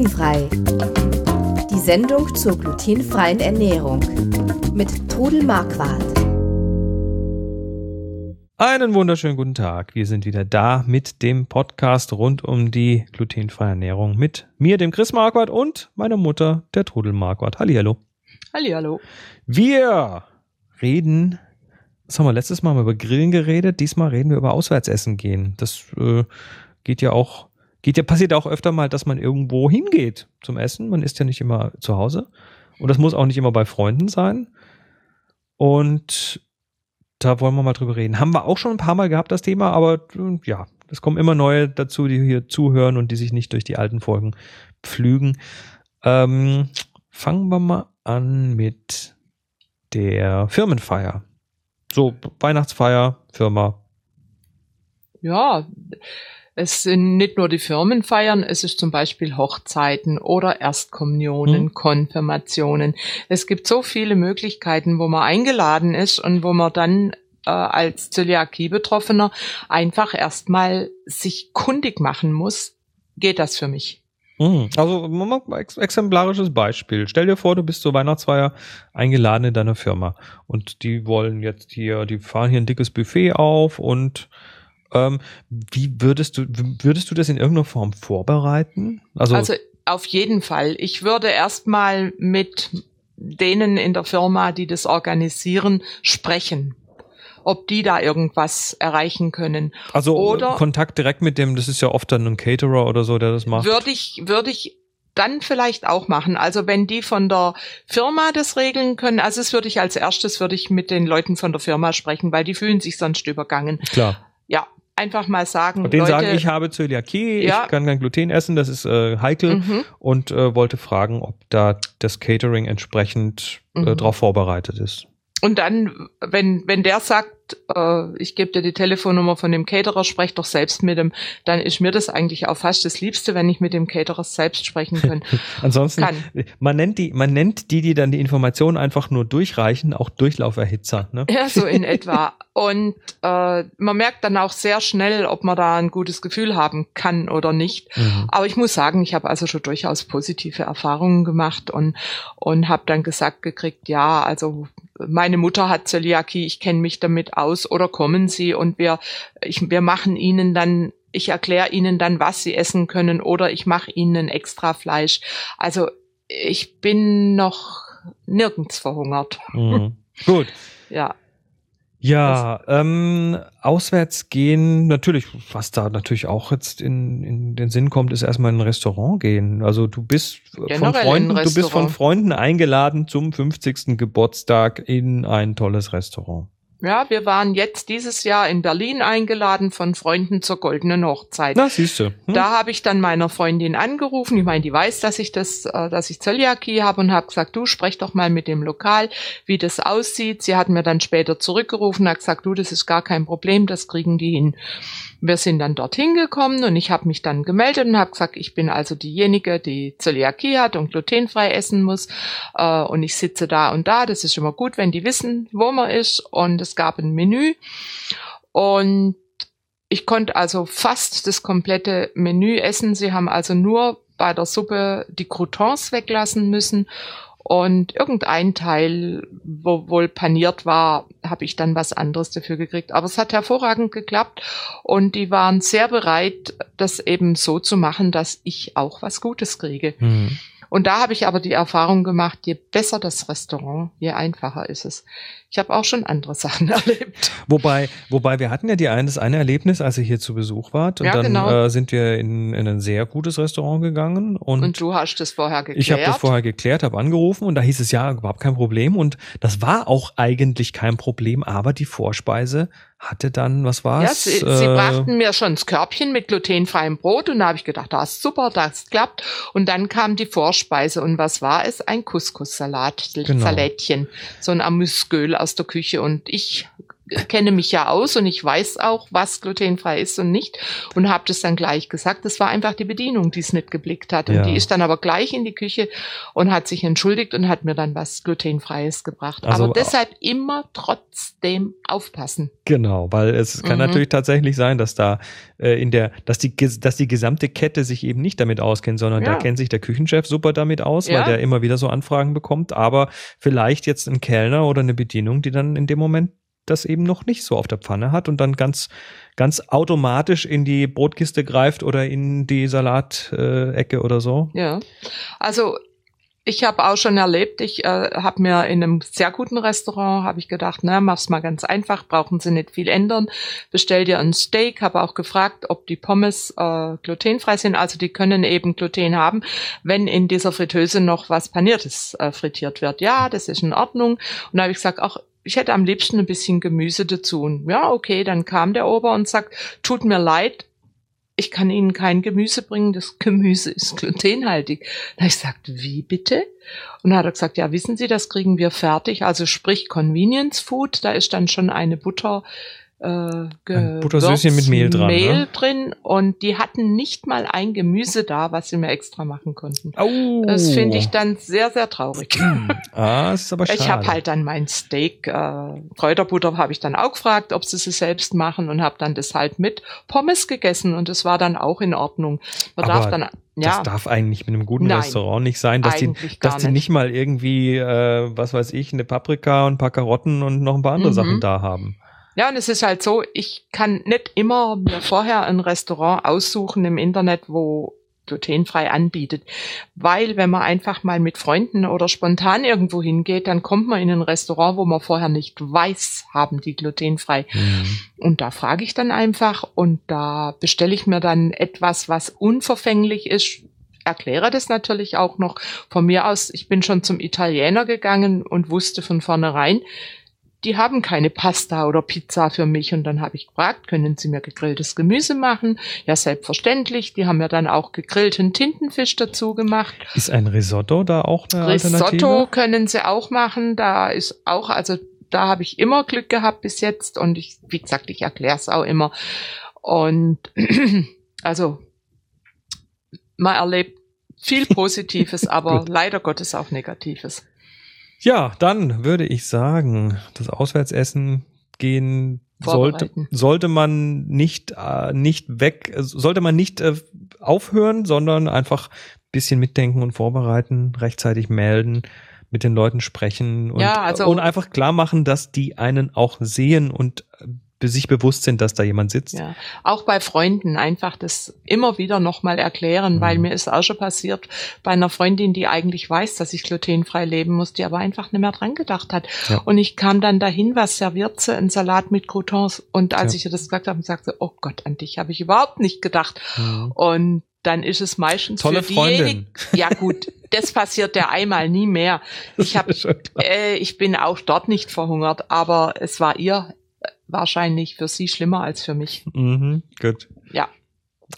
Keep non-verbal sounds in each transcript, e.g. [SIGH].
Glutenfrei. Die Sendung zur glutenfreien Ernährung mit Trudel Marquardt. Einen wunderschönen guten Tag. Wir sind wieder da mit dem Podcast rund um die glutenfreie Ernährung mit mir, dem Chris Marquardt und meiner Mutter, der Trudel Marquardt. Hallihallo. Hallihallo. Wir reden, was haben wir letztes Mal über Grillen geredet? Diesmal reden wir über Auswärtsessen gehen. Das äh, geht ja auch geht ja, passiert auch öfter mal, dass man irgendwo hingeht zum Essen. Man ist ja nicht immer zu Hause. Und das muss auch nicht immer bei Freunden sein. Und da wollen wir mal drüber reden. Haben wir auch schon ein paar Mal gehabt, das Thema, aber ja, es kommen immer neue dazu, die hier zuhören und die sich nicht durch die alten Folgen pflügen. Ähm, fangen wir mal an mit der Firmenfeier. So, Weihnachtsfeier, Firma. Ja, es sind nicht nur die Firmenfeiern, es ist zum Beispiel Hochzeiten oder Erstkommunionen, hm. Konfirmationen. Es gibt so viele Möglichkeiten, wo man eingeladen ist und wo man dann äh, als Zöliakie-Betroffener einfach erstmal sich kundig machen muss. Geht das für mich? Hm. Also ex exemplarisches Beispiel. Stell dir vor, du bist zur Weihnachtsfeier eingeladen in deiner Firma und die wollen jetzt hier, die fahren hier ein dickes Buffet auf und ähm, wie würdest du, würdest du das in irgendeiner Form vorbereiten? Also, also auf jeden Fall. Ich würde erstmal mit denen in der Firma, die das organisieren, sprechen ob die da irgendwas erreichen können. Also oder Kontakt direkt mit dem, das ist ja oft dann ein Caterer oder so, der das macht. Würde ich, würde ich dann vielleicht auch machen. Also wenn die von der Firma das regeln können, also das würde ich als erstes würde ich mit den Leuten von der Firma sprechen, weil die fühlen sich sonst übergangen. Klar. Einfach mal sagen. Und denen Leute, sagen, ich habe Zöliakie, ja. ich kann kein Gluten essen, das ist äh, heikel mhm. und äh, wollte fragen, ob da das Catering entsprechend äh, mhm. darauf vorbereitet ist. Und dann, wenn, wenn der sagt, äh, ich gebe dir die Telefonnummer von dem Caterer, sprech doch selbst mit dem, dann ist mir das eigentlich auch fast das Liebste, wenn ich mit dem Caterer selbst sprechen [LAUGHS] kann. Ansonsten, kann. man nennt die, man nennt die, die dann die Informationen einfach nur durchreichen, auch Durchlauferhitzer. Ne? Ja, so in [LAUGHS] etwa. Und äh, man merkt dann auch sehr schnell, ob man da ein gutes Gefühl haben kann oder nicht. Mhm. Aber ich muss sagen, ich habe also schon durchaus positive Erfahrungen gemacht und und habe dann gesagt gekriegt, ja, also meine Mutter hat Zöliakie, ich kenne mich damit aus oder kommen Sie und wir, ich, wir machen Ihnen dann, ich erkläre Ihnen dann, was Sie essen können oder ich mache Ihnen extra Fleisch. Also ich bin noch nirgends verhungert. Mhm. Gut. ja. Ja, ähm, auswärts gehen, natürlich, was da natürlich auch jetzt in, in den Sinn kommt, ist erstmal in ein Restaurant gehen. Also du bist von Freunden, du bist von Freunden eingeladen zum 50. Geburtstag in ein tolles Restaurant. Ja, wir waren jetzt dieses Jahr in Berlin eingeladen von Freunden zur goldenen Hochzeit. Na, siehst du. Hm. Da habe ich dann meiner Freundin angerufen. Ich meine, die weiß, dass ich das, äh, dass ich Zöliakie habe und habe gesagt, du sprech doch mal mit dem Lokal, wie das aussieht. Sie hat mir dann später zurückgerufen, hat gesagt, du, das ist gar kein Problem, das kriegen die hin. Wir sind dann dorthin gekommen und ich habe mich dann gemeldet und habe gesagt, ich bin also diejenige, die Zöliakie hat und glutenfrei essen muss äh, und ich sitze da und da. Das ist immer gut, wenn die wissen, wo man ist und es gab ein Menü und ich konnte also fast das komplette Menü essen. Sie haben also nur bei der Suppe die Croutons weglassen müssen und irgendein Teil, wo wohl paniert war, habe ich dann was anderes dafür gekriegt. Aber es hat hervorragend geklappt und die waren sehr bereit, das eben so zu machen, dass ich auch was Gutes kriege. Mhm. Und da habe ich aber die Erfahrung gemacht, je besser das Restaurant, je einfacher ist es. Ich habe auch schon andere [LAUGHS] Sachen erlebt. Wobei, wobei wir hatten ja die ein, das eine Erlebnis, als ihr hier zu Besuch wart. Und ja, dann genau. äh, sind wir in, in ein sehr gutes Restaurant gegangen. Und, und du hast das vorher geklärt. Ich habe das vorher geklärt, habe angerufen und da hieß es ja überhaupt kein Problem. Und das war auch eigentlich kein Problem, aber die Vorspeise hatte dann, was war's? Ja, sie, äh, sie brachten mir schon das Körbchen mit glutenfreiem Brot und da habe ich gedacht, das ist super, das klappt. Und dann kam die Vorspeise und was war es? Ein Couscous-Salat, genau. Salätchen, so ein Amüsgöl aus der Küche und ich kenne mich ja aus und ich weiß auch, was glutenfrei ist und nicht und habe das dann gleich gesagt. Das war einfach die Bedienung, die es nicht geblickt hat. Und Ja. die ist dann aber gleich in die Küche und hat sich entschuldigt und hat mir dann was glutenfreies gebracht. Also- aber deshalb immer trotzdem aufpassen. Genau, weil es kann Mhm. natürlich tatsächlich sein, dass da äh, in der, dass die, dass die gesamte Kette sich eben nicht damit auskennt, sondern da Ja. kennt sich der Küchenchef super damit aus, weil Ja. der immer wieder so Anfragen bekommt, aber vielleicht jetzt ein Kellner oder eine Bedienung, die dann in dem Moment das eben noch nicht so auf der Pfanne hat und dann ganz, ganz automatisch in die Brotkiste greift oder in die Salatecke Ecke oder so. Ja. Also ich habe auch schon erlebt, ich äh, habe mir in einem sehr guten Restaurant, habe ich gedacht, na, mach's mal ganz einfach, brauchen Sie nicht viel ändern. Bestell dir ein Steak, habe auch gefragt, ob die Pommes äh, glutenfrei sind. Also die können eben Gluten haben, wenn in dieser Fritteuse noch was Paniertes äh, frittiert wird. Ja, das ist in Ordnung. Und da habe ich gesagt, auch ich hätte am liebsten ein bisschen Gemüse dazu. Und ja, okay, dann kam der Ober und sagt, tut mir leid, ich kann Ihnen kein Gemüse bringen, das [LAUGHS] Gemüse ist glutenhaltig. Da ich gesagt, wie bitte? Und dann hat er gesagt, ja, wissen Sie, das kriegen wir fertig. Also sprich Convenience Food, da ist dann schon eine Butter, äh, Buttersüßchen mit Mehl dran, Mehl ne? drin und die hatten nicht mal ein Gemüse da, was sie mir extra machen konnten. Oh. Das finde ich dann sehr, sehr traurig. Ah, das ist aber [LAUGHS] schade. Ich habe halt dann mein Steak, äh, Kräuterbutter habe ich dann auch gefragt, ob sie es selbst machen und habe dann das halt mit Pommes gegessen und es war dann auch in Ordnung. Man Aber darf dann, Das ja, darf eigentlich mit einem guten Nein. Restaurant nicht sein, dass die, dass die nicht. nicht mal irgendwie, äh, was weiß ich, eine Paprika und ein paar Karotten und noch ein paar andere Mhm. Sachen da haben. Ja, und es ist halt so, ich kann nicht immer mir vorher ein Restaurant aussuchen im Internet, wo glutenfrei anbietet. Weil wenn man einfach mal mit Freunden oder spontan irgendwo hingeht, dann kommt man in ein Restaurant, wo man vorher nicht weiß, haben die glutenfrei. Und da frage ich dann einfach und da bestelle ich mir dann etwas, was unverfänglich ist. Erkläre das natürlich auch noch von mir aus. Ich bin schon zum Italiener gegangen und wusste von vornherein, die haben keine Pasta oder Pizza für mich. Und dann habe ich gefragt, können Sie mir gegrilltes Gemüse machen? Ja, selbstverständlich. Die haben mir dann auch gegrillten Tintenfisch dazu gemacht. Ist ein Risotto da auch eine Risotto Alternative? können sie auch machen. Da ist auch, also da habe ich immer Glück gehabt bis jetzt und ich, wie gesagt, ich erkläre es auch immer. Und [CLEARS THROAT] also man erlebt viel [LAUGHS] Positives, aber leider Gottes auch Negatives. Ja, dann würde ich sagen, das Auswärtsessen gehen sollte, sollte man nicht, äh, nicht weg, äh, sollte man nicht äh, aufhören, sondern einfach ein bisschen mitdenken und vorbereiten, rechtzeitig melden, mit den Leuten sprechen und, Ja, also- und einfach klar machen, dass die einen auch sehen und sich bewusst sind, dass da jemand sitzt. Ja, auch bei Freunden einfach das immer wieder nochmal erklären, weil Mhm. mir ist auch schon passiert bei einer Freundin, die eigentlich weiß, dass ich glutenfrei leben muss, die aber einfach nicht mehr dran gedacht hat. Ja. Und ich kam dann dahin, was serviert sie, ein Salat mit Croutons. Und als Ja. ich ihr das gesagt habe, sagte sie, oh Gott, an dich habe ich überhaupt nicht gedacht. Mhm. Und dann ist es meistens Tolle für diejenigen. Ja gut, das passiert ja einmal nie mehr. Ich habe [LAUGHS] äh, ich bin auch dort nicht verhungert, aber es war ihr wahrscheinlich für sie schlimmer als für mich. Mhm, gut. Ja.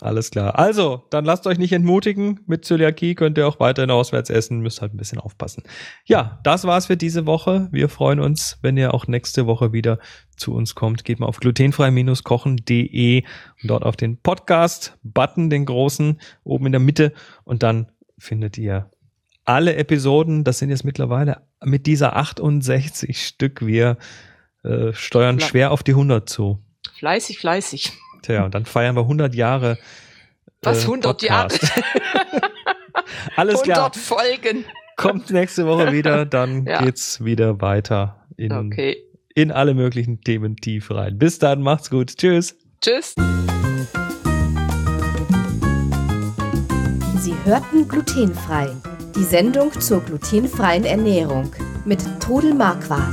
Alles klar. Also, dann lasst euch nicht entmutigen. Mit Zöliakie könnt ihr auch weiterhin auswärts essen, müsst halt ein bisschen aufpassen. Ja, das war's für diese Woche. Wir freuen uns, wenn ihr auch nächste Woche wieder zu uns kommt. Geht mal auf glutenfrei-kochen.de und dort auf den Podcast-Button, den großen, oben in der Mitte. Und dann findet ihr alle Episoden. Das sind jetzt mittlerweile mit dieser 68 Stück. Wir äh, steuern Fla- schwer auf die 100 zu. Fleißig, fleißig. Tja, und dann feiern wir 100 Jahre. Was, äh, 100 Podcast. [LAUGHS] Alles klar. 100 Folgen. Kommt nächste Woche wieder, dann [LAUGHS] Ja. geht's wieder weiter in, Okay. in alle möglichen Themen tief rein. Bis dann, macht's gut. Tschüss. Tschüss. Sie hörten glutenfrei. Die Sendung zur glutenfreien Ernährung mit Todel Marquardt.